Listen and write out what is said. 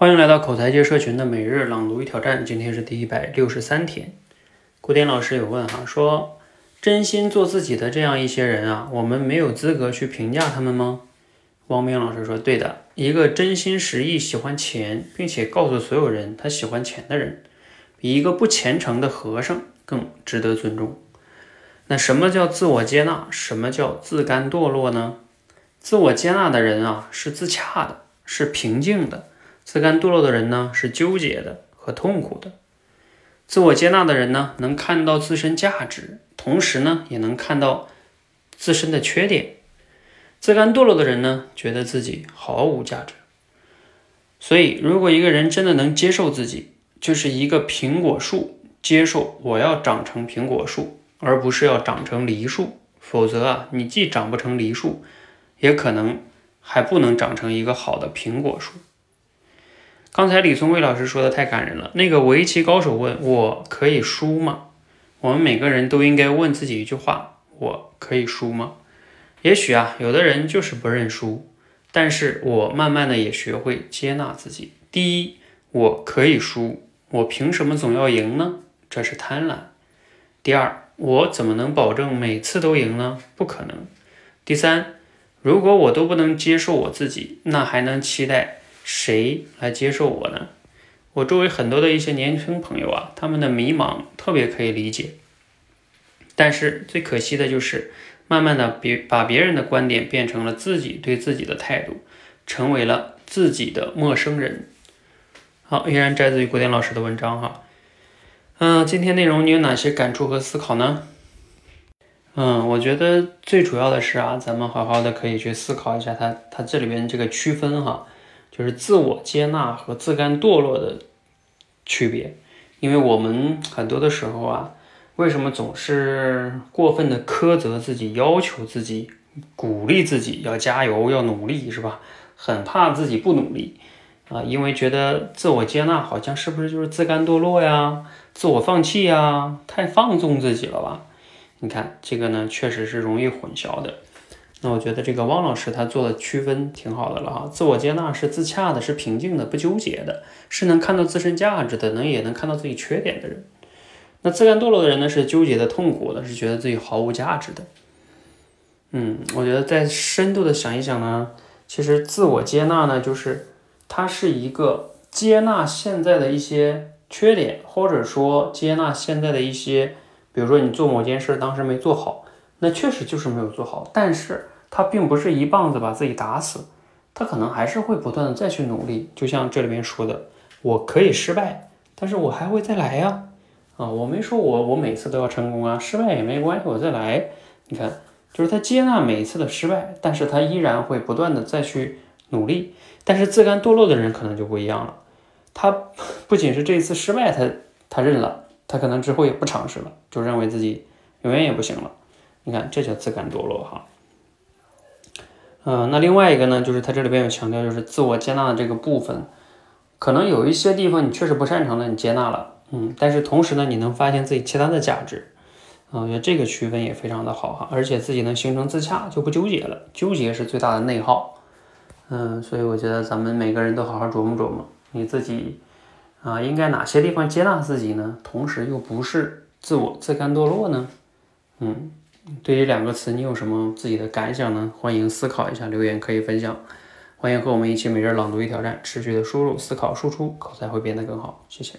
欢迎来到口才界社群的每日朗读与挑战，今天是第一百六十三天。古典老师有问哈，说真心做自己的这样一些人啊，我们没有资格去评价他们吗？汪明老师说，对的，一个真心实意喜欢钱，并且告诉所有人他喜欢钱的人，比一个不虔诚的和尚更值得尊重。那什么叫自我接纳？什么叫自甘堕落呢？自我接纳的人啊，是自洽的，是平静的。自甘堕落的人呢，是纠结的和痛苦的；自我接纳的人呢，能看到自身价值，同时呢，也能看到自身的缺点。自甘堕落的人呢，觉得自己毫无价值。所以，如果一个人真的能接受自己，就是一个苹果树，接受我要长成苹果树，而不是要长成梨树。否则啊，你既长不成梨树，也可能还不能长成一个好的苹果树。刚才李松蔚老师说的太感人了。那个围棋高手问我可以输吗？我们每个人都应该问自己一句话：我可以输吗？也许啊，有的人就是不认输。但是我慢慢的也学会接纳自己。第一，我可以输，我凭什么总要赢呢？这是贪婪。第二，我怎么能保证每次都赢呢？不可能。第三，如果我都不能接受我自己，那还能期待？谁来接受我呢？我周围很多的一些年轻朋友啊，他们的迷茫特别可以理解。但是最可惜的就是，慢慢的别把别人的观点变成了自己对自己的态度，成为了自己的陌生人。好，依然摘自于古典老师的文章哈。嗯，今天内容你有哪些感触和思考呢？嗯，我觉得最主要的是啊，咱们好好的可以去思考一下它它这里边这个区分哈。就是自我接纳和自甘堕落的区别，因为我们很多的时候啊，为什么总是过分的苛责自己、要求自己、鼓励自己要加油、要努力，是吧？很怕自己不努力啊，因为觉得自我接纳好像是不是就是自甘堕落呀、自我放弃呀？太放纵自己了吧？你看这个呢，确实是容易混淆的。那我觉得这个汪老师他做的区分挺好的了哈，自我接纳是自洽的，是平静的，不纠结的，是能看到自身价值的，能也能看到自己缺点的人。那自甘堕落的人呢，是纠结的、痛苦的，是觉得自己毫无价值的。嗯，我觉得再深度的想一想呢，其实自我接纳呢，就是它是一个接纳现在的一些缺点，或者说接纳现在的一些，比如说你做某件事当时没做好。那确实就是没有做好，但是他并不是一棒子把自己打死，他可能还是会不断的再去努力。就像这里面说的，我可以失败，但是我还会再来呀。啊，我没说我我每次都要成功啊，失败也没关系，我再来。你看，就是他接纳每一次的失败，但是他依然会不断的再去努力。但是自甘堕落的人可能就不一样了，他不仅是这一次失败，他他认了，他可能之后也不尝试了，就认为自己永远也不行了。你看，这叫自甘堕落哈。嗯，那另外一个呢，就是他这里边有强调，就是自我接纳的这个部分，可能有一些地方你确实不擅长的，你接纳了，嗯，但是同时呢，你能发现自己其他的价值，啊，我觉得这个区分也非常的好哈，而且自己能形成自洽，就不纠结了，纠结是最大的内耗，嗯，所以我觉得咱们每个人都好好琢磨琢磨，你自己啊，应该哪些地方接纳自己呢？同时又不是自我自甘堕落呢？嗯。对于两个词，你有什么自己的感想呢？欢迎思考一下，留言可以分享。欢迎和我们一起每日朗读一挑战，持续的输入、思考、输出，口才会变得更好。谢谢。